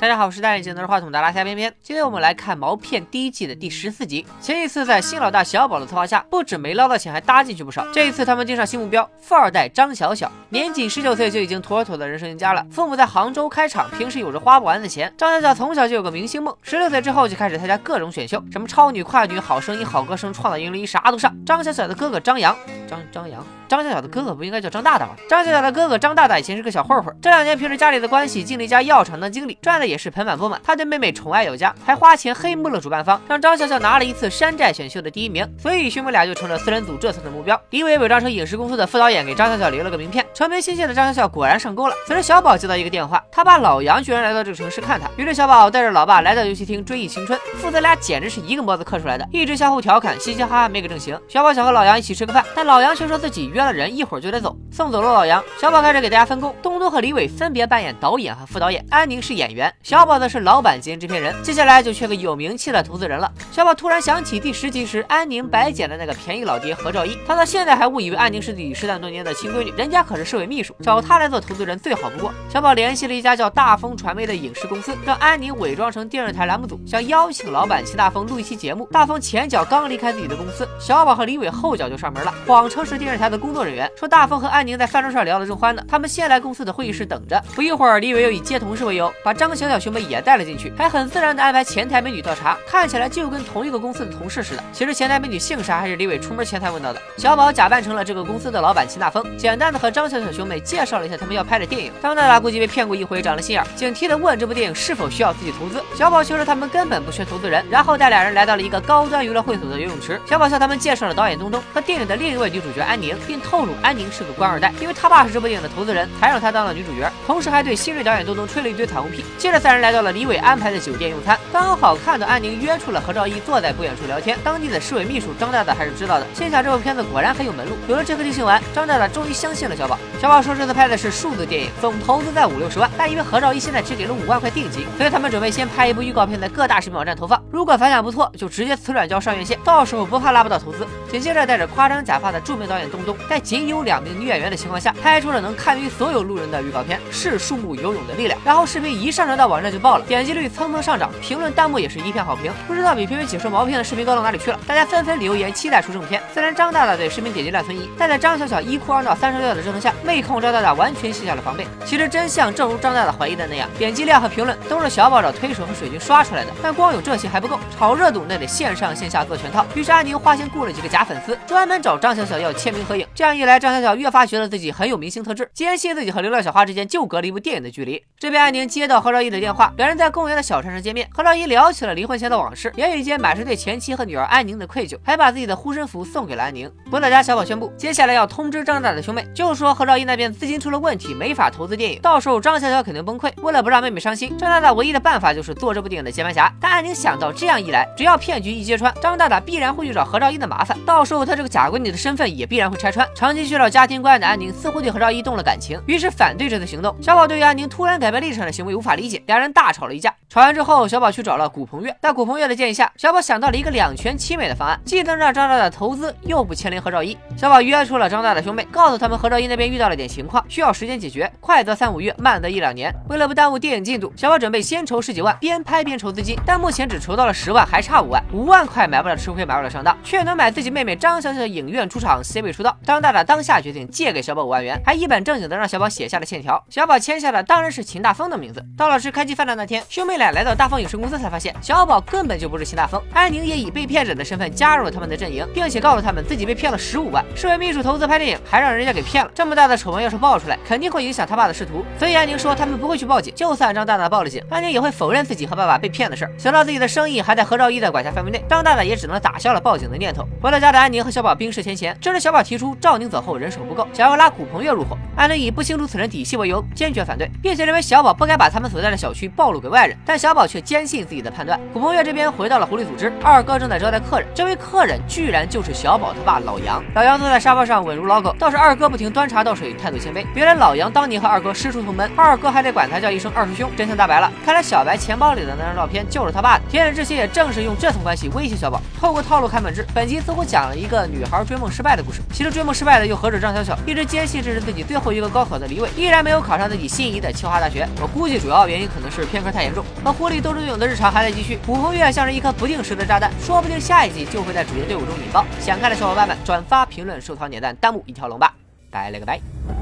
大家好，我是戴眼镜拿着话筒的拉夏边边。今天我们来看《毛片》第一季的第十四集。前一次在新老大小宝的策划下，不止没捞到钱，还搭进去不少。这一次他们盯上新目标，富二代张小小，年仅十九岁就已经妥妥的人生赢家了。父母在杭州开厂，平时有着花不完的钱。张小小从小就有个明星梦，十六岁之后就开始参加各种选秀，什么超女、快女、好声音、好歌声、创造营零一啥都上。张小小的哥哥张扬，张张扬，张小小的哥哥不应该叫张大大吗？张小小的哥哥张大大以前是个小混混，这两年凭着家里的关系进了一家药厂当经理，赚的也是盆满钵满。他对妹妹宠爱有加，还花钱黑幕了主办方，让张小小拿了一次山寨选秀的第一名，所以兄妹俩就成了四人组这次的目标。李伟伪装成影视公司的副导演，给张小小留了个名片。成名心切的张小小果然上钩了。此时小宝接到一个电话，他爸老杨居然来到这个城市看他，于是小宝带着老爸来到游戏厅追忆青春，父子俩简直是一个模子刻出来的，一直相互调侃，嘻嘻哈哈没个正形。小宝想和老杨一起吃个饭，但老老杨却说自己约了人，一会儿就得走。送走了老杨，小宝开始给大家分工，东东和李伟分别扮演导演和副导演，安宁是演员，小宝则是老板兼制片人。接下来就缺个有名气的投资人了。小宝突然想起第十集时安宁白捡的那个便宜老爹何兆一，他到现在还误以为安宁是自己失散多年的亲闺女，人家可是市委秘书，找他来做投资人最好不过。小宝联系了一家叫大风传媒的影视公司，让安宁伪装成电视台栏目组，想邀请老板齐大风录一期节目。大风前脚刚离开自己的公司，小宝和李伟后脚就上门了，谎称是电视台的工作人员，说大风和安宁在饭桌上聊得正欢呢，他们先来公司的会议室等着。不一会儿，李伟又以接同事为由，把张小小兄妹也带了进去，还很自然的安排前台美女倒茶，看起来就跟同一个公司的同事似的。其实前台美女姓啥还是李伟出门前才问到的。小宝假扮成了这个公司的老板秦大风，简单的和张小小兄妹介绍了一下他们要拍的电影。张大大估计被骗过一回，长了心眼，警惕的问这部电影是否需要自己投资。小宝却说他们根本不缺投资人，然后带俩人来到了一个高端娱乐会所的游泳池。小宝向他们介绍了导演东东和电影的另一位女主角安宁，并透露安宁是个官二代，因为他爸是这部电影的投资人，才让他当了女主角。同时还对新锐导演东东吹了一堆彩虹屁。接着三人来到了李伟安排的酒店用餐，刚好看到安宁约出了何兆一坐在不远处聊天。当地的市委秘书张大大还是知道的，心想这部片子果然很有门路。有了这颗定心丸，张大大终于相信了小宝。小宝说这次拍的是数字电影，总投资在五六十万，但因为何兆一现在只给了五万块定金，所以他们准备先拍一部预告片，在各大视频网站投放。如果反响不错，就直接辞软胶上院线，到时候不怕拉不到投资。紧接着，戴着夸张假发的著名导演东东，在仅有两名女演员的情况下，拍出了能堪于所有路人的预告片《是树木游泳的力量》。然后视频一上传到网站就爆了，点击率蹭蹭上涨，评论弹幕也是一片好评。不知道比评委解说毛片的视频高到哪里去了，大家纷纷留言期待出正片。虽然张大大对视频点击量存疑，但在张小小一哭二闹三上吊的折腾下，妹控张大大完全卸下了防备。其实真相正如张大大怀疑的那样，点击量和评论都是小宝找推手和水军刷出来的。但光有这些还不够，炒热度那得线上线下做全套。于是安宁花钱雇了几个假粉丝，专门找张小小想要签名合影。这样一来，张小小越发觉得自己很有明星特质，坚信自己和流浪小花之间就隔了一部电影的距离。这边安宁接到何兆一的电话，两人在公园的小船上见面。何兆一聊起了离婚前的往事，言语间满是对前妻和女儿安宁的愧疚，还把自己的护身符送给了安宁。回到家，小宝宣布接下来要通知张大的兄妹，就说何兆一那边资金出了问题，没法投资电影，到时候张小小肯定崩溃。为了不让妹妹伤心，张大大唯一的办法就是做这部电影的接盘侠。但安宁想到这样一来，只要骗局一揭穿，张大大必然会去找何兆一的麻烦，到时候他这个假闺女的身份也必然会拆穿。长期缺少家庭关爱的安宁似乎对何兆一动了感情，于是反对这次行动。小宝对于安宁突然改变立场的行为无法理解，两人大吵了一架。吵完之后，小宝去找了古鹏月，在古鹏月的建议下，小宝想到了一个两全其美的方案，既能让张大大投资，又不牵连何兆一。小宝约出了张大的兄妹，告诉他们何兆一那边遇到了点情况，需要时间解决，快则三五月，慢则一两年。为了不耽误电影进度，小宝准备先筹十几万，边拍边筹资金，但目前只筹到了十万，还差五万。五万块买不了吃亏，买不了上当，却能买自己妹妹张小小的影院出场，C 位出道。张大大当下决定借给小宝五万元，还一本正经的让小宝写下了欠条。小宝签下的当然是秦大风的名字。到了吃开机饭的那天，兄妹俩来到大风影视公司，才发现小宝根本就不是秦大风。安宁也以被骗者的身份加入了他们的阵营，并且告诉他们自己被骗了十五万。是为秘书投资拍电影，还让人家给骗了。这么大的丑闻要是爆出来，肯定会影响他爸的仕途。所以安宁说他们不会去报警，就算张大大报了警，安宁也会否认自己和爸爸被骗的事儿。想到自己的生意还在何兆一的管辖范围内，张大大也只能打消了报警的念头。回到家的安宁和小宝冰释前嫌，这时小宝提出赵宁走后人手不够，想要拉古鹏月入伙。安宁以不清楚此人底细为由，坚决反对，并且认为小宝不该把他们所在的小区暴露给外人。但小宝却坚信自己的判断。古鹏月这边回到了狐狸组织，二哥正在招待客人，这位客人居然就是小宝他爸老杨。老杨坐在沙发上稳如老狗，倒是二哥不停端茶倒水，态度谦卑。原来老杨当年和二哥师出同门，二哥还得管他叫一声二师兄。真相大白了，看来小白钱包里的那张照片就是他爸的。田野之心也正是用这层关系威胁小宝。透过套路看本质，本集似乎讲了一个女孩追梦失败的故事。其实追梦失败的又何止张小小？一直坚信这是自己最后一个高考的离位，依然没有考上自己心仪的清华大学。我估计主要原因可能是偏科太严重。和狐狸斗智斗勇的日常还在继续，古红月像是一颗不定时的炸弹，说不定下一季就会在主角队伍中引爆。想看的小伙伴们，转发、评论、收藏、点赞、弹幕一条龙吧！拜了个拜。